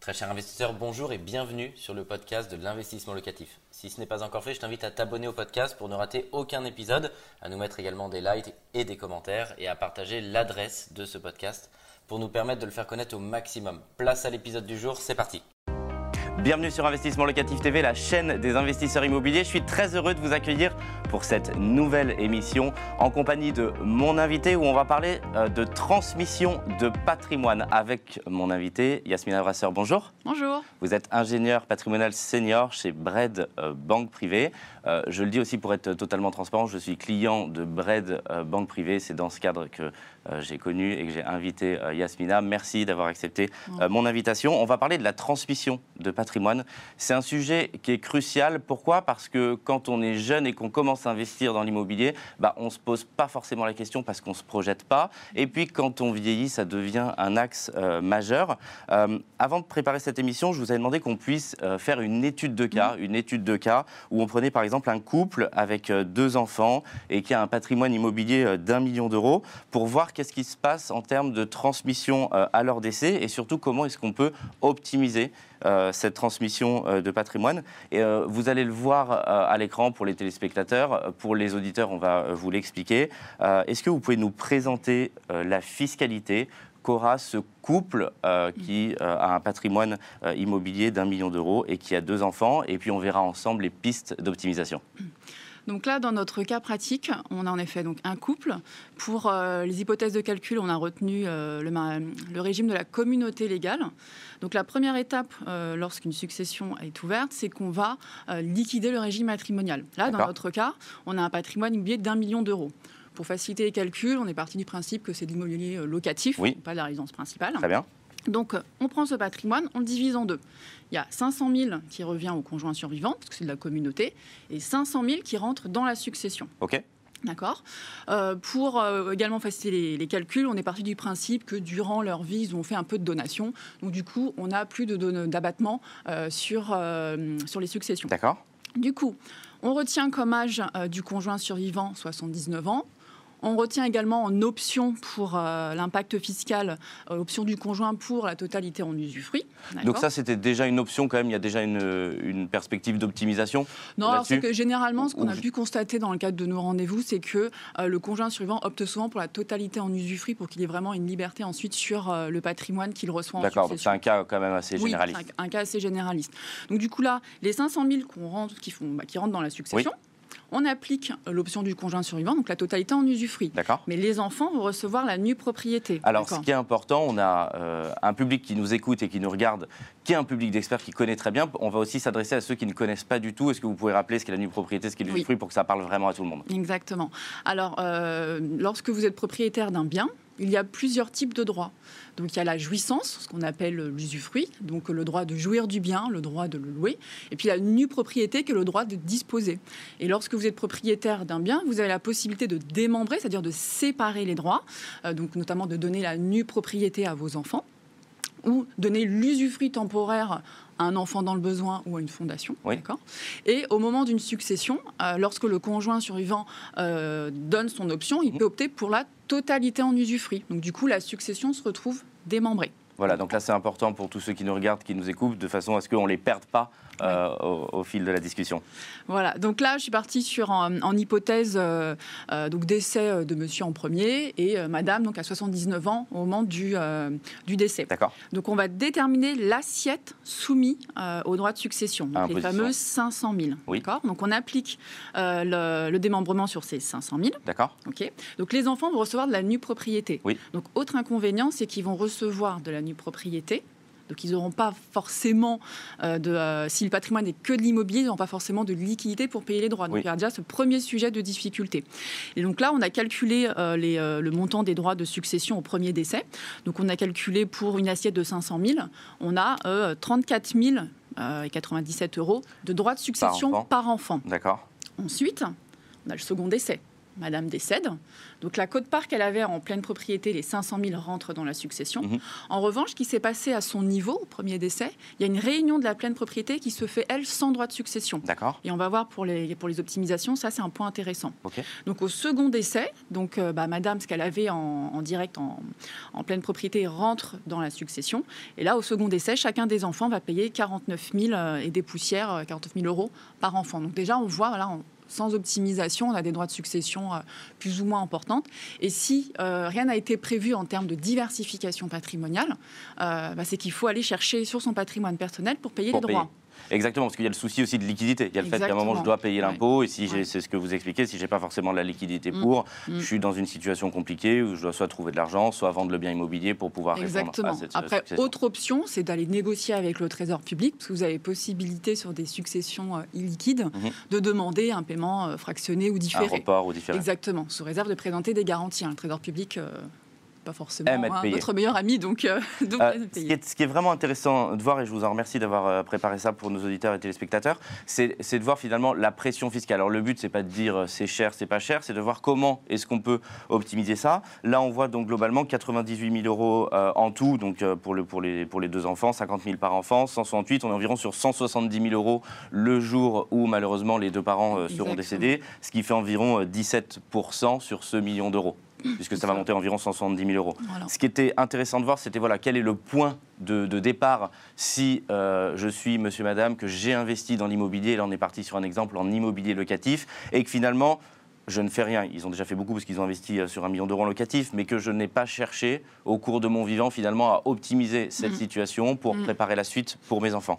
Très cher investisseur, bonjour et bienvenue sur le podcast de l'investissement locatif. Si ce n'est pas encore fait, je t'invite à t'abonner au podcast pour ne rater aucun épisode, à nous mettre également des likes et des commentaires et à partager l'adresse de ce podcast pour nous permettre de le faire connaître au maximum. Place à l'épisode du jour, c'est parti. Bienvenue sur Investissement Locatif TV, la chaîne des investisseurs immobiliers. Je suis très heureux de vous accueillir pour cette nouvelle émission en compagnie de mon invité où on va parler euh, de transmission de patrimoine avec mon invité Yasmina Brasseur. Bonjour. Bonjour. Vous êtes ingénieur patrimonial senior chez Bred euh, Banque Privée. Euh, je le dis aussi pour être totalement transparent, je suis client de Bred Banque Privée. C'est dans ce cadre que j'ai connu et que j'ai invité Yasmina. Merci d'avoir accepté mon invitation. On va parler de la transmission de patrimoine. C'est un sujet qui est crucial. Pourquoi? Parce que quand on est jeune et qu'on commence à investir dans l'immobilier, bah, on ne se pose pas forcément la question parce qu'on ne se projette pas. Et puis quand on vieillit, ça devient un axe euh, majeur. Euh, avant de préparer cette émission, je vous avais demandé qu'on puisse euh, faire une étude de cas, une étude de cas où on prenait par exemple un couple avec deux enfants et qui a un patrimoine immobilier d'un million d'euros pour voir qu'est-ce qui se passe en termes de transmission à leur décès et surtout comment est-ce qu'on peut optimiser cette transmission euh, de patrimoine. Et euh, vous allez le voir à l'écran pour les téléspectateurs. Pour les auditeurs, on va vous l'expliquer. Est-ce que vous pouvez nous présenter la fiscalité qu'aura ce couple qui a un patrimoine immobilier d'un million d'euros et qui a deux enfants? Et puis on verra ensemble les pistes d'optimisation. Donc là, dans notre cas pratique, on a en effet donc un couple. Pour euh, les hypothèses de calcul, on a retenu euh, le, régime de la communauté légale. Donc la première étape, euh, lorsqu'une succession est ouverte, c'est qu'on va liquider le régime matrimonial. Là, dans notre cas, on a un patrimoine immobilier d'un million d'euros. Pour faciliter les calculs, on est parti du principe que c'est de l'immobilier locatif, pas de la résidence principale. Très bien. Donc, on prend ce patrimoine, on le divise en deux. Il y a 500 000 qui revient au conjoint survivant, parce que c'est de la communauté, et 500 000 qui rentrent dans la succession. OK. D'accord. Euh, pour euh, également faciliter les, calculs, on est parti du principe que durant leur vie, ils ont fait un peu de donation. Donc du coup, on n'a plus d'abattement euh, sur, sur les successions. D'accord. Du coup, on retient comme âge du conjoint survivant 79 ans. On retient également en option pour euh, l'impact fiscal, euh, option du conjoint pour la totalité en usufruit. Donc ça, c'était déjà une option quand même, il y a déjà une, perspective d'optimisation Non, c'est que généralement, ce qu'on a pu constater dans le cadre de nos rendez-vous, c'est que euh, le conjoint survivant opte souvent pour la totalité en usufruit pour qu'il ait vraiment une liberté ensuite sur le patrimoine qu'il reçoit en D'accord, c'est un cas quand même assez généraliste. Oui, un, cas assez généraliste. Donc du coup là, les 500 000 qu'on rentre, qui, font, bah, qui rentrent dans la succession, on applique l'option du conjoint survivant, donc la totalité en usufruit. D'accord. Mais les enfants vont recevoir la nue propriété. Alors, ce qui est important, on a euh, un public qui nous écoute et qui nous regarde, qui est un public d'experts qui connaît très bien. On va aussi s'adresser à ceux qui ne connaissent pas du tout. Est-ce que vous pouvez rappeler ce qu'est la nue propriété, ce qu'est l'usufruit, pour que ça parle vraiment à tout le monde? Exactement. Alors, euh, lorsque vous êtes propriétaire d'un bien, il y a plusieurs types de droits. Donc il y a la jouissance, ce qu'on appelle l'usufruit, donc le droit de jouir du bien, le droit de le louer, et puis la nue propriété qui est le droit de disposer. Et lorsque vous êtes propriétaire d'un bien, vous avez la possibilité de démembrer, c'est-à-dire de séparer les droits, euh, donc notamment de donner la nue propriété à vos enfants ou donner l'usufruit temporaire à un enfant dans le besoin ou à une fondation. Et au moment d'une succession, euh, lorsque le conjoint survivant euh, donne son option, il mmh. peut opter pour la totalité en usufruit. Donc du coup, la succession se retrouve démembrée. Voilà, donc là c'est important pour tous ceux qui nous regardent, qui nous écoutent, de façon à ce qu'on ne les perde pas euh, au, fil de la discussion. Voilà, donc là je suis partie sur en, hypothèse euh, euh, donc décès de monsieur en premier et madame donc à 79 ans au moment du, du décès. D'accord. Donc on va déterminer l'assiette soumise au droit de succession, donc les fameux 500 000. Oui. D'accord. Donc on applique le, démembrement sur ces 500 000. D'accord. Ok. Donc les enfants vont recevoir de la nue propriété. Oui. Donc autre inconvénient, c'est qu'ils vont recevoir de la nue propriété donc ils n'auront pas forcément, euh, de, euh, si le patrimoine n'est que de l'immobilier, ils n'auront pas forcément de liquidité pour payer les droits. Donc il y a déjà ce premier sujet de difficulté. Et donc là, on a calculé euh, les, le montant des droits de succession au premier décès. Donc on a calculé pour une assiette de 500 000, on a 34 000 et 97 euros de droits de succession par enfant. D'accord. Ensuite, on a le second décès. Madame décède. Donc la cote-part qu'elle avait en pleine propriété, les 500 000 rentrent dans la succession. Mhm. En revanche, ce qui s'est passé à son niveau, au premier décès, il y a une réunion de la pleine propriété qui se fait, elle, sans droit de succession. D'accord. Et on va voir pour les, pour les optimisations, ça c'est un point intéressant. Ok. Donc au second décès, donc euh, bah, Madame, ce qu'elle avait en, en direct, en, en pleine propriété, rentre dans la succession. Et là, au second décès, chacun des enfants va payer 49 000 euh, et des poussières, euh, 49 000 euros par enfant. Donc déjà, on voit, voilà, on- sans optimisation, on a des droits de succession euh, plus ou moins importantes. Et si euh, rien n'a été prévu en termes de diversification patrimoniale, euh, bah, c'est qu'il faut aller chercher sur son patrimoine personnel pour payer Pour les payer. droits. Exactement, parce qu'il y a le souci aussi de liquidité. Il y a le fait qu'à un moment, je dois payer Ouais. l'impôt, et si j'ai, Ouais. c'est ce que vous expliquez, si j'ai pas forcément la liquidité Mm. pour, Mm. je suis dans une situation compliquée où je dois soit trouver de l'argent, soit vendre le bien immobilier pour pouvoir répondre Exactement. à cette Après, succession. autre option, c'est d'aller négocier avec le Trésor public, parce que vous avez possibilité sur des successions euh, illiquides Mhm. de demander un paiement euh, fractionné ou un différé. report ou différé. Exactement, sous réserve de présenter des garanties. hein. Le Trésor public, euh, pas forcément Aime être hein, payé. notre meilleur ami, donc, euh, donc Euh, ce, qui est, ce qui est vraiment intéressant de voir, et je vous en remercie d'avoir euh, préparé ça pour nos auditeurs et téléspectateurs, c'est de voir finalement la pression fiscale. Alors le but, c'est pas de dire c'est cher, c'est pas cher, c'est de voir comment est-ce qu'on peut optimiser ça. Là, on voit donc globalement 98 000 euros euh, en tout, donc pour, le, pour, les, pour les deux enfants, 50 000 par enfant, 168, on est environ sur 170 000 euros le jour où malheureusement les deux parents seront Exactement. décédés, ce qui fait environ euh, 17% sur ce million d'euros, puisque ça va monter environ 170 000 euros. Voilà. Ce qui était intéressant de voir, c'était voilà, quel est le point de, de départ si euh, je suis monsieur, madame, que j'ai investi dans l'immobilier. Là, on est parti sur un exemple en immobilier locatif et que finalement, je ne fais rien. Ils ont déjà fait beaucoup parce qu'ils ont investi euh, sur un million d'euros en locatif, mais que je n'ai pas cherché au cours de mon vivant finalement à optimiser cette Mhm. situation pour Mhm. préparer la suite pour mes enfants.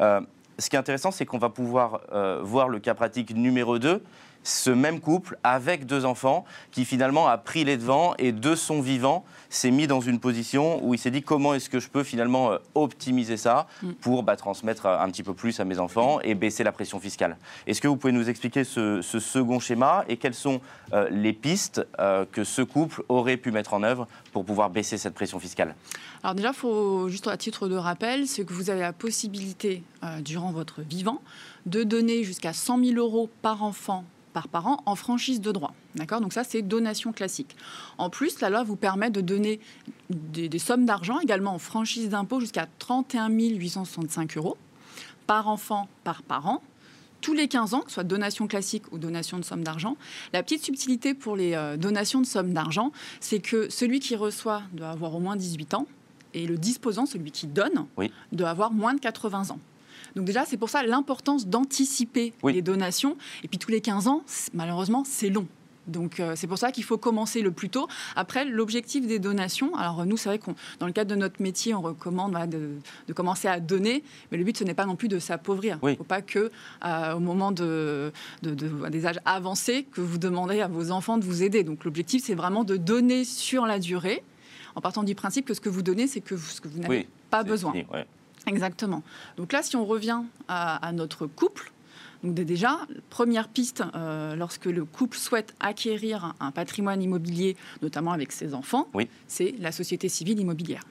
Euh, ce qui est intéressant, c'est qu'on va pouvoir euh, voir le cas pratique numéro 2, ce même couple avec deux enfants qui finalement a pris les devants et de son vivant s'est mis dans une position où il s'est dit comment est-ce que je peux finalement euh, optimiser ça Mm. pour bah, transmettre euh, un petit peu plus à mes enfants et baisser la pression fiscale? Est-ce que vous pouvez nous expliquer ce, ce second schéma et quelles sont euh, les pistes euh, que ce couple aurait pu mettre en œuvre pour pouvoir baisser cette pression fiscale? Alors déjà, faut, juste à titre de rappel, c'est que vous avez la possibilité, euh, durant votre vivant, de donner jusqu'à 100 000 euros par enfant par parent en franchise de droit. D'accord? Donc ça, c'est donation classique. En plus, la loi vous permet de donner des, des sommes d'argent également en franchise d'impôt jusqu'à 31 865 euros par enfant, par parent, tous les 15 ans, que ce soit donation classique ou donation de somme d'argent. La petite subtilité pour les euh, donations de somme d'argent, c'est que celui qui reçoit doit avoir au moins 18 ans et le disposant, celui qui donne, Oui. doit avoir moins de 80 ans. Donc déjà, c'est pour ça l'importance d'anticiper Oui. les donations. Et puis tous les 15 ans, malheureusement, c'est long. Donc euh, c'est pour ça qu'il faut commencer le plus tôt. Après, l'objectif des donations, alors nous, c'est vrai qu'on, dans le cadre de notre métier, on recommande voilà, de, de commencer à donner, mais le but, ce n'est pas non plus de s'appauvrir. Il Oui. ne faut pas que, euh, au moment de, de- de- des âges avancés, que vous demandez à vos enfants de vous aider. Donc l'objectif, c'est vraiment de donner sur la durée, en partant du principe que ce que vous donnez, c'est que vous- ce que vous n'avez Oui, pas besoin. fini, ouais. Exactement. Donc là, si on revient à, à notre couple, donc dé- déjà, première piste, euh, lorsque le couple souhaite acquérir un, un patrimoine immobilier, notamment avec ses enfants, Oui. c'est la société civile immobilière.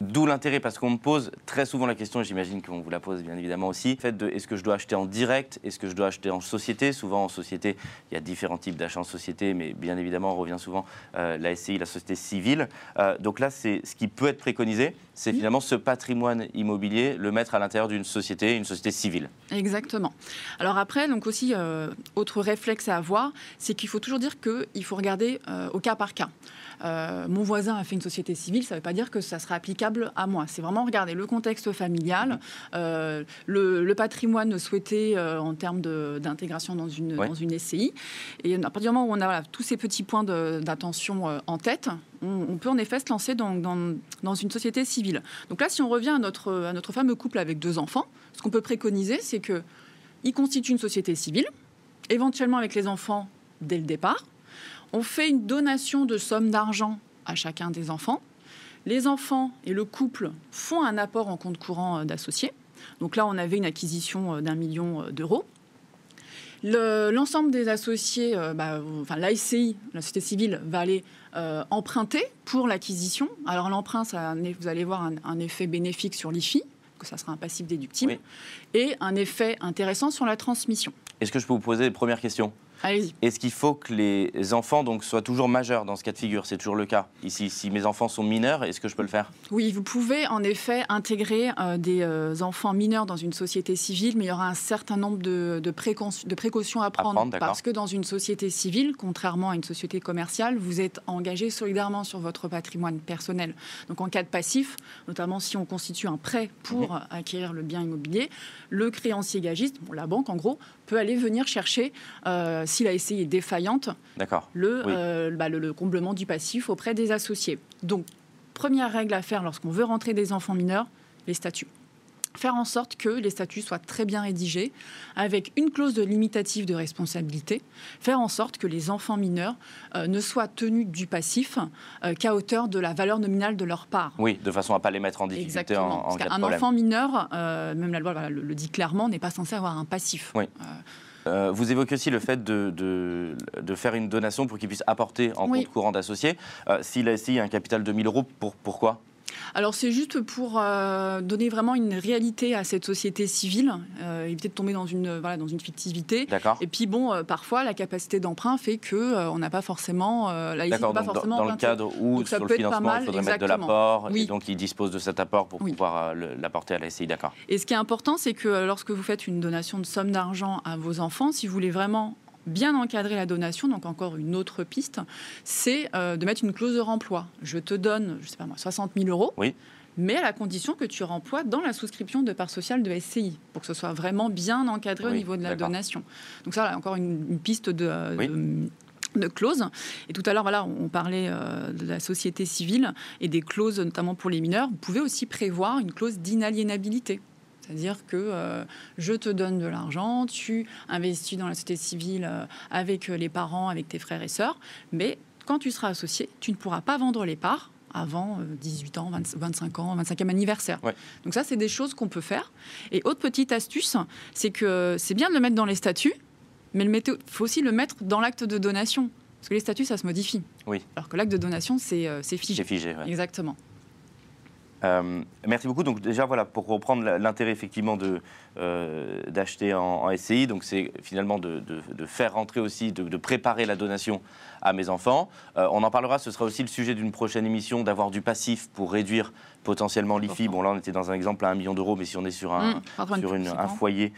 D'où l'intérêt, parce qu'on me pose très souvent la question, et j'imagine qu'on vous la pose bien évidemment aussi, le fait de est-ce que je dois acheter en direct, est-ce que je dois acheter en société? Souvent en société, il y a différents types d'achats en société, mais bien évidemment, on revient souvent euh, la SCI, la société civile. Euh, donc là, c'est ce qui peut être préconisé, c'est finalement ce patrimoine immobilier, le mettre à l'intérieur d'une société, une société civile. Exactement. Alors après, donc aussi, euh, autre réflexe à avoir, c'est qu'il faut toujours dire qu'il faut regarder euh, au cas par cas. Euh, mon voisin a fait une société civile, ça ne veut pas dire que ça sera applicable à moi. C'est vraiment regarder le contexte familial, euh, le, le patrimoine souhaité euh, en termes d'intégration dans une, Ouais. dans une SCI. Et à partir du moment où on a voilà, tous ces petits points d'attention en tête, on, on peut en effet se lancer dans, dans- dans une société civile. Donc là, si on revient à notre, à notre fameux couple avec deux enfants, ce qu'on peut préconiser, c'est que il constitue une société civile, éventuellement avec les enfants dès le départ. On fait une donation de somme d'argent à chacun des enfants. Les enfants et le couple font un apport en compte courant euh, d'associés. Donc là, on avait une acquisition euh, d'un million euh, d'euros. Le- L'ensemble des associés, euh, bah, enfin l'ASCI, la société civile, va aller euh, emprunter pour l'acquisition. Alors l'emprunt, vous allez voir un, un effet bénéfique sur l'IFI, que ça sera un passif déductible, Oui. et un effet intéressant sur la transmission. Est-ce que je peux vous poser les premières questions? Allez-y. Est-ce qu'il faut que les enfants donc, soient toujours majeurs dans ce cas de figure? C'est toujours le cas. Ici, si mes enfants sont mineurs, est-ce que je peux le faire? Oui, vous pouvez en effet intégrer euh, des euh, enfants mineurs dans une société civile, mais il y aura un certain nombre de, de, de précautions à prendre. parce que dans une société civile, contrairement à une société commerciale, vous êtes engagé solidairement sur votre patrimoine personnel. Donc en cas de passif, notamment si on constitue un prêt pour Mhm. acquérir le bien immobilier, le créancier gagiste, bon, la banque en gros, peut aller venir chercher, euh, si la SCI est défaillante, D'accord. le, Oui. euh, bah, le, le comblement du passif auprès des associés. Donc, première règle à faire lorsqu'on veut rentrer des enfants mineurs, les statuts. Faire en sorte que les statuts soient très bien rédigés, avec une clause de limitative de responsabilité. Faire en sorte que les enfants mineurs euh, ne soient tenus du passif euh, qu'à hauteur de la valeur nominale de leur part. Oui, de façon à pas les mettre en difficulté Exactement. en, en Parce cas de qu'un problème. enfant mineur, euh, même la loi voilà, le, le dit clairement, n'est pas censé avoir un passif. Oui. Euh, vous évoquez aussi le fait de, de, de faire une donation pour qu'ils puissent apporter en Oui. compte courant d'associés. Euh, S'il a ici un capital de 1000 euros, pour, pourquoi? Alors c'est juste pour euh, donner vraiment une réalité à cette société civile, euh, éviter de tomber dans une, voilà, dans une fictivité. D'accord Et puis bon, euh, parfois la capacité d'emprunt fait que euh, on n'a pas forcément, euh, la pas donc dans, forcément dans le cadre où Donc sur le financement mal, il faudrait mettre de l'apport Oui. et donc ils disposent de cet apport pour Oui. pouvoir euh, l'apporter à la SCI, d'accord. Et ce qui est important, c'est que euh, lorsque vous faites une donation de somme d'argent à vos enfants, si vous voulez vraiment bien encadrer la donation, donc encore une autre piste, c'est euh, de mettre une clause de remploi. Je te donne, je sais pas moi, 60 000 euros. Oui. Mais à la condition que tu remploies dans la souscription de part sociale de SCI, pour que ce soit vraiment bien encadré au niveau de la donation. Donc ça, là, encore une, une piste de, euh, Oui. de- de clauses. Et tout à l'heure, voilà, on parlait euh, de la société civile et des clauses, notamment pour les mineurs. Vous pouvez aussi prévoir une clause d'inaliénabilité. C'est-à-dire que euh, je te donne de l'argent, tu investis dans la société civile euh, avec euh, les parents, avec tes frères et sœurs, mais quand tu seras associé, tu ne pourras pas vendre les parts avant euh, 18 ans, 20 25 ans, 25e anniversaire. Ouais. Donc ça, c'est des choses qu'on peut faire. Et autre petite astuce, c'est que c'est bien de le mettre dans les statuts, mais il faut aussi le mettre dans l'acte de donation. Parce que les statuts, ça se modifie. Oui. Alors que l'acte de donation, c'est c'est figé. C'est figé. ouais. Exactement. Euh, merci beaucoup. Donc déjà voilà pour reprendre l'intérêt effectivement de euh, d'acheter en, en SCI. Donc c'est finalement de, de- de faire rentrer aussi, de, de préparer la donation à mes enfants. Euh, on en parlera. Ce sera aussi le sujet d'une prochaine émission d'avoir du passif pour réduire potentiellement l'IFI. Bon là on était dans un exemple à 1 million d'euros, mais si on est sur un Mmh, sur une- un foyer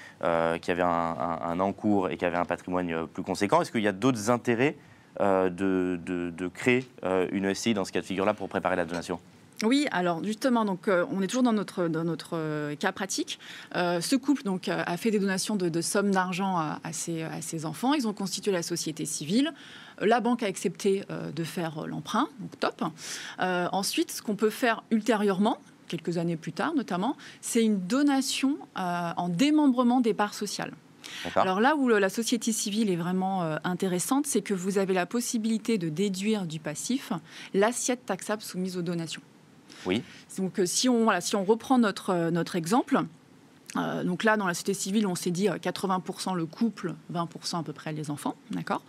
qui avait un, un- un encours et qui avait un patrimoine plus conséquent, est-ce qu'il y a d'autres intérêts de, créer une SCI dans ce cas de figure-là pour préparer la donation? Oui, alors justement, donc euh, on est toujours dans notre dans notre euh, cas pratique. Euh, ce couple donc a fait des donations de, de sommes d'argent à, à ses, à ses enfants. Ils ont constitué la société civile. La banque a accepté de faire l'emprunt, donc top. Ensuite, ce qu'on peut faire ultérieurement, quelques années plus tard notamment, c'est une donation en démembrement des parts sociales. Alors là où la société civile est vraiment intéressante, c'est que vous avez la possibilité de déduire du passif l'assiette taxable soumise aux donations. Oui. Donc euh, si on, voilà, si on reprend notre, euh, notre exemple, euh, donc là dans la société civile on s'est dit euh, 80% le couple, 20% à peu près les enfants, d'accord?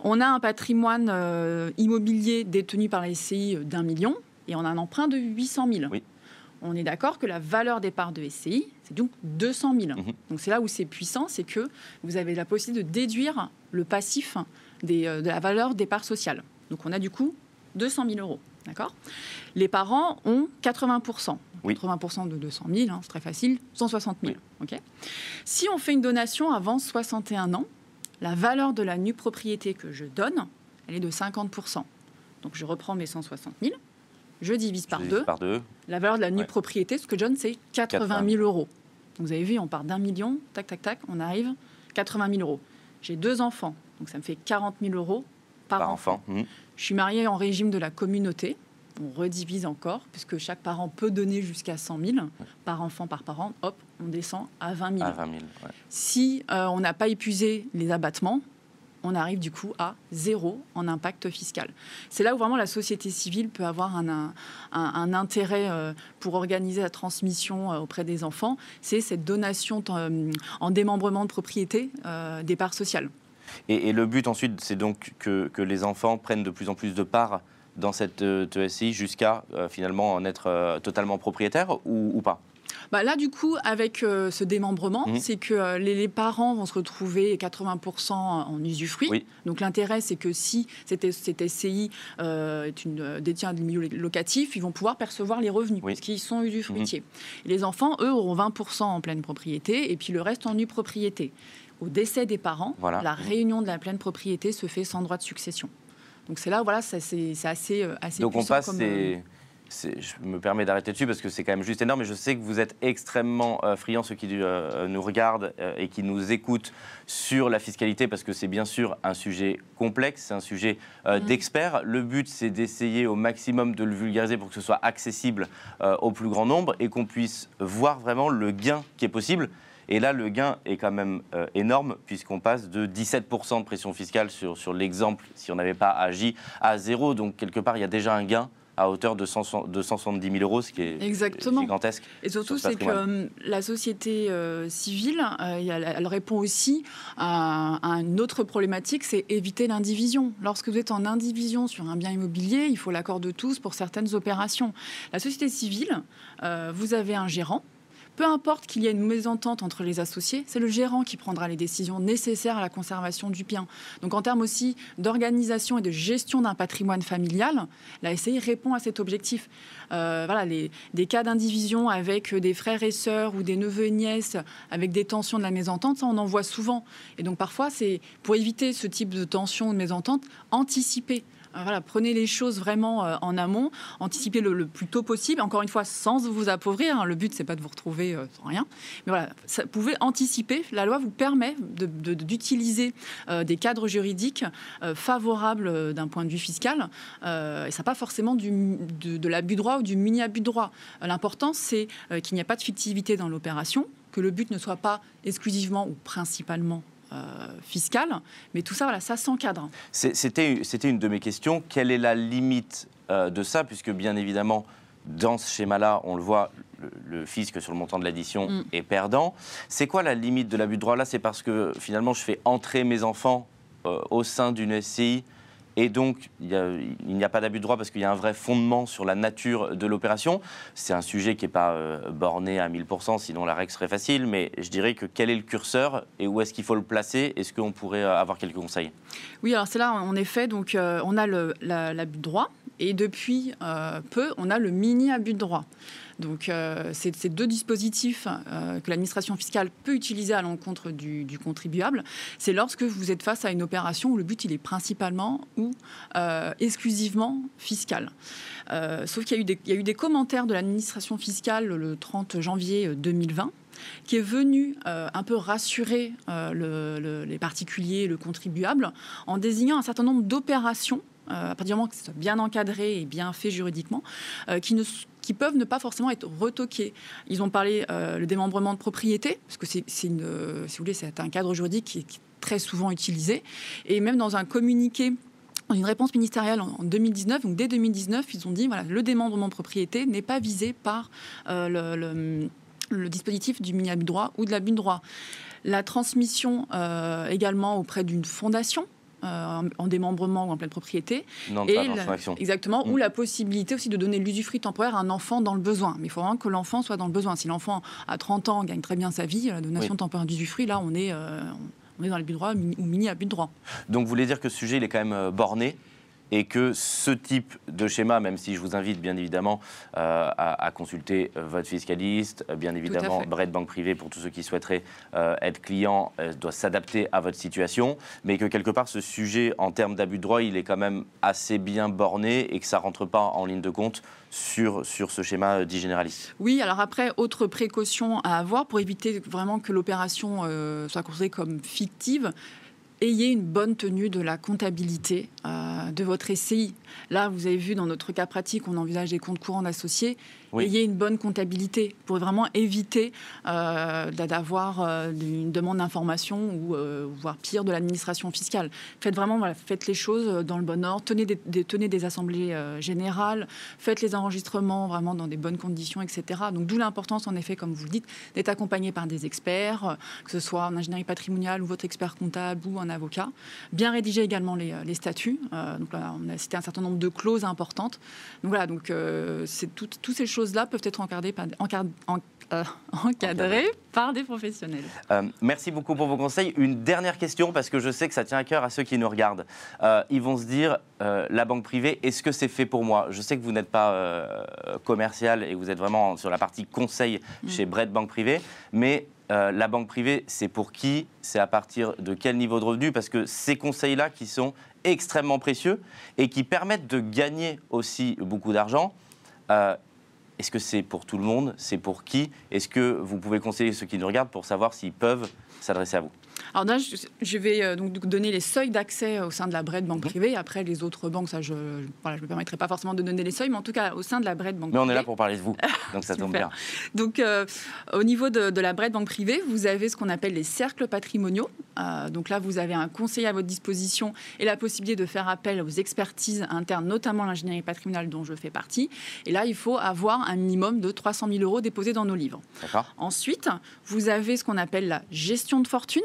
On a un patrimoine euh, immobilier détenu par la SCI d'un million et on a un emprunt de 800 000. Oui. On est d'accord que la valeur des parts de SCI, c'est donc 200 000. Mhm. Donc c'est là où c'est puissant, c'est que vous avez la possibilité de déduire le passif des, de la valeur des parts sociales. Donc on a du coup 200 000 euros. D'accord? Les parents ont 80%. Oui. 80% de 200 000, hein, c'est très facile, 160 000. ok? Si on fait une donation avant 61 ans, la valeur de la nue propriété que je donne, elle est de 50%. Donc je reprends mes 160 000, je divise par divise deux. Par deux. La valeur de la nue Ouais. propriété, ce que je donne, c'est 80 000 euros. Donc, vous avez vu, on part d'un million, tac, tac, tac, on arrive 80 000 euros. J'ai deux enfants, donc ça me fait 40 000 euros par, par enfant. enfant. Mhm. Je suis mariée en régime de la communauté. On redivise encore, puisque chaque parent peut donner jusqu'à 100 000 par enfant, par parent. Hop, on descend à 20 000. À 20 000. ouais. Si euh, on n'a pas épuisé les abattements, on arrive du coup à zéro en impact fiscal. C'est là où vraiment la société civile peut avoir un, un- un intérêt euh, pour organiser la transmission euh, auprès des enfants. C'est cette donation en démembrement de propriété des parts sociales. Et, et le but ensuite, c'est donc que, que les enfants prennent de plus en plus de parts dans cette euh, SCI jusqu'à euh, finalement en être euh, totalement propriétaire ou, ou pas? Bah Là, du coup, avec ce démembrement, mmh. c'est que les, parents vont se retrouver 80% en usufruit. Donc l'intérêt, c'est que si cette, cette SCI est une, détient des milieux locatifs, ils vont pouvoir percevoir les revenus, oui. puisqu'ils sont usufruitiers. Mmh. les enfants, eux, auront 20% en pleine propriété, et puis le reste en nue propriété. Au décès des parents, la réunion de la pleine propriété se fait sans droit de succession. Donc c'est là, voilà, c'est assez, euh, assez Donc on passe, euh, je me permets d'arrêter dessus parce que c'est quand même juste énorme. Et je sais que vous êtes extrêmement euh, friands, ceux qui nous regardent et qui nous écoutent sur la fiscalité, parce que c'est bien sûr un sujet complexe, c'est un sujet mmh. d'experts. Le but, c'est d'essayer au maximum de le vulgariser pour que ce soit accessible au plus grand nombre et qu'on puisse voir vraiment le gain qui est possible. Et là, le gain est quand même euh, énorme, puisqu'on passe de 17% de pression fiscale sur, sur l'exemple, si on n'avait pas agi, à zéro. Donc, quelque part, il y a déjà un gain à hauteur de, 170 000 euros, ce qui est gigantesque. Et surtout, c'est que euh, la société euh, civile, elle, répond aussi à, à, une autre problématique, c'est éviter l'indivision. Lorsque vous êtes en indivision sur un bien immobilier, il faut l'accord de tous pour certaines opérations. La société civile, vous avez un gérant peu importe qu'il y ait une mésentente entre les associés, c'est le gérant qui prendra les décisions nécessaires à la conservation du bien. Donc en termes aussi d'organisation et de gestion d'un patrimoine familial, la SCI répond à cet objectif. Euh, voilà, des cas d'indivision avec des frères et sœurs ou des neveux et nièces avec des tensions de la mésentente, ça on en voit souvent. Et donc parfois, c'est pour éviter ce type de tension ou de mésentente, anticiper. Euh, voilà, prenez les choses vraiment euh, en amont, anticipez le, plus tôt possible. Encore une fois, sans vous appauvrir. Hein. Le but, c'est pas de vous retrouver euh, sans rien. Mais voilà, vous pouvez anticiper. La loi vous permet d'utiliser des cadres juridiques favorables d'un point de vue fiscal. et ça pas forcément du, de, l'abus de droit ou du mini-abus de droit. L'important, c'est qu'il n'y ait pas de fictivité dans l'opération, que le but ne soit pas exclusivement ou principalement euh, fiscale. Mais tout ça, voilà, ça s'encadre. C'était une de mes questions. Quelle est la limite euh, de ça? Puisque bien évidemment, dans ce schéma-là, on le voit, le, fisc sur le montant de l'addition mm. est perdant. C'est quoi la limite de l'abus de droit? Là C'est parce que finalement, je fais entrer mes enfants euh, au sein d'une SCI et donc, il n'y a, pas d'abus de droit parce qu'il y a un vrai fondement sur la nature de l'opération. C'est un sujet qui n'est pas euh, borné à 1000%, sinon la règle serait facile. Mais je dirais que quel est le curseur et où est-ce qu'il faut le placer? Est-ce qu'on pourrait euh, avoir quelques conseils? Oui, alors c'est là, en effet, donc, euh, on a l'abus de droit. Et depuis peu, on a le mini-abus de droit. Donc, euh, ces deux dispositifs euh, que l'administration fiscale peut utiliser à l'encontre du, contribuable. C'est lorsque vous êtes face à une opération où le but il est principalement ou euh, exclusivement fiscal. sauf qu'il y, y, a eu des commentaires de l'administration fiscale le 30 janvier 2020 qui est venu un peu rassurer les particuliers, le contribuable, en désignant un certain nombre d'opérations à partir du moment que ce soit bien encadré et bien fait juridiquement, qui ne qui peuvent ne pas forcément être retoqués. Ils ont parlé euh, le démembrement de propriété, parce que c'est, euh, si vous voulez, c'est un cadre juridique qui est, très souvent utilisé. Et même dans un communiqué dans une réponse ministérielle en 2019, donc dès 2019, ils ont dit voilà, le démembrement de propriété n'est pas visé par euh, le, dispositif du de droit ou de l'abus de droit. La transmission également auprès d'une fondation, euh, en démembrement ou en pleine propriété. Non, et exactement, ou mm. la possibilité aussi de donner l'usufruit temporaire à un enfant dans le besoin. Mais il faut vraiment que l'enfant soit dans le besoin. Si l'enfant à 30 ans gagne très bien sa vie, la donation temporaire d'usufruit, là, on est, euh, on est dans le but de droit ou mini à but de droit. Donc vous voulez dire que ce sujet, il est quand même euh, borné et que ce type de schéma, même si je vous invite bien évidemment euh, à, consulter euh, votre fiscaliste, euh, bien évidemment Bread Banque Privée pour tous ceux qui souhaiteraient être clients, doit s'adapter à votre situation, mais que quelque part ce sujet en termes d'abus de droit, il est quand même assez bien borné et que ça rentre pas en ligne de compte sur, sur ce schéma dit généraliste. Oui, alors après, autre précaution à avoir pour éviter vraiment que l'opération soit considérée comme fictive, ayez une bonne tenue de la comptabilité euh, de votre SCI. Là, vous avez vu dans notre cas pratique, on envisage des comptes courants d'associés ayez une bonne comptabilité pour vraiment éviter euh, d'avoir euh, une demande d'information ou euh, voire pire de l'administration fiscale. Faites vraiment voilà, faites les choses dans le bon ordre, tenez des, tenez des assemblées générales, faites les enregistrements vraiment dans des bonnes conditions, etc. Donc d'où l'importance en effet, comme vous le dites, d'être accompagné par des experts, que ce soit en ingénierie patrimoniale ou votre expert comptable ou un avocat. Bien rédiger également les, les statuts. donc là, on a cité un certain nombre de clauses importantes. Donc voilà, donc c'est toutes ces choses choses-là peuvent être encadrées par, euh, encadrées par des professionnels. Euh, merci beaucoup pour vos conseils. Une dernière question, parce que je sais que ça tient à cœur à ceux qui nous regardent. ils vont se dire, la banque privée, est-ce que c'est fait pour moi? Je sais que vous n'êtes pas commercial et vous êtes vraiment sur la partie conseil mm. chez Bread Banque Privée, mais la banque privée, c'est pour qui? C'est à partir de quel niveau de revenu? Parce que ces conseils-là qui sont extrêmement précieux et qui permettent de gagner aussi beaucoup d'argent. Euh, est-ce que c'est pour tout le monde? C'est pour qui? Est-ce que vous pouvez conseiller ceux qui nous regardent pour savoir s'ils peuvent s'adresser à vous? Alors là, je vais euh, donc donner les seuils d'accès au sein de la BRED banque mhm. privée. Après, les autres banques, ça, je ne me permettrai pas forcément de donner les seuils, mais en tout cas, au sein de la BRED banque privée. Mais on est là pour parler de vous, donc ça tombe bien. Donc, euh, au niveau de, la BRED banque privée, vous avez ce qu'on appelle les cercles patrimoniaux. Euh, donc là, vous avez un conseiller à votre disposition et la possibilité de faire appel aux expertises internes, notamment l'ingénierie patrimoniale dont je fais partie. Et là, il faut avoir un minimum de 300 000 euros déposés dans nos livres. Ensuite, vous avez ce qu'on appelle la gestion de fortune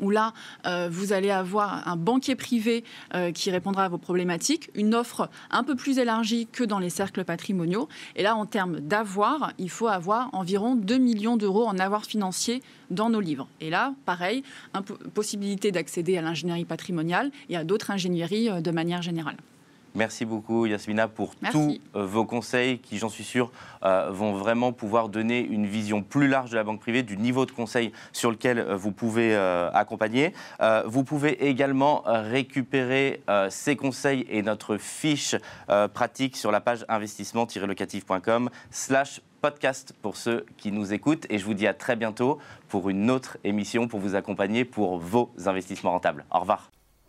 où là, euh, vous allez avoir un banquier privé euh, qui répondra à vos problématiques, une offre un peu plus élargie que dans les cercles patrimoniaux. Et là, en termes d'avoir, il faut avoir environ 2 millions d'euros en avoir financier dans nos livres. Et là, pareil, possibilité d'accéder à l'ingénierie patrimoniale et à d'autres ingénieries euh, de manière générale. Merci beaucoup Yasmina pour tous euh, vos conseils qui, j'en suis sûr, euh, vont vraiment pouvoir donner une vision plus large de la banque privée, du niveau de conseil sur lequel euh, vous pouvez accompagner. vous pouvez également récupérer ces conseils et notre fiche pratique sur la page investissement-locatif.com slash podcast pour ceux qui nous écoutent et je vous dis à très bientôt pour une autre émission pour vous accompagner pour vos investissements rentables. Au revoir.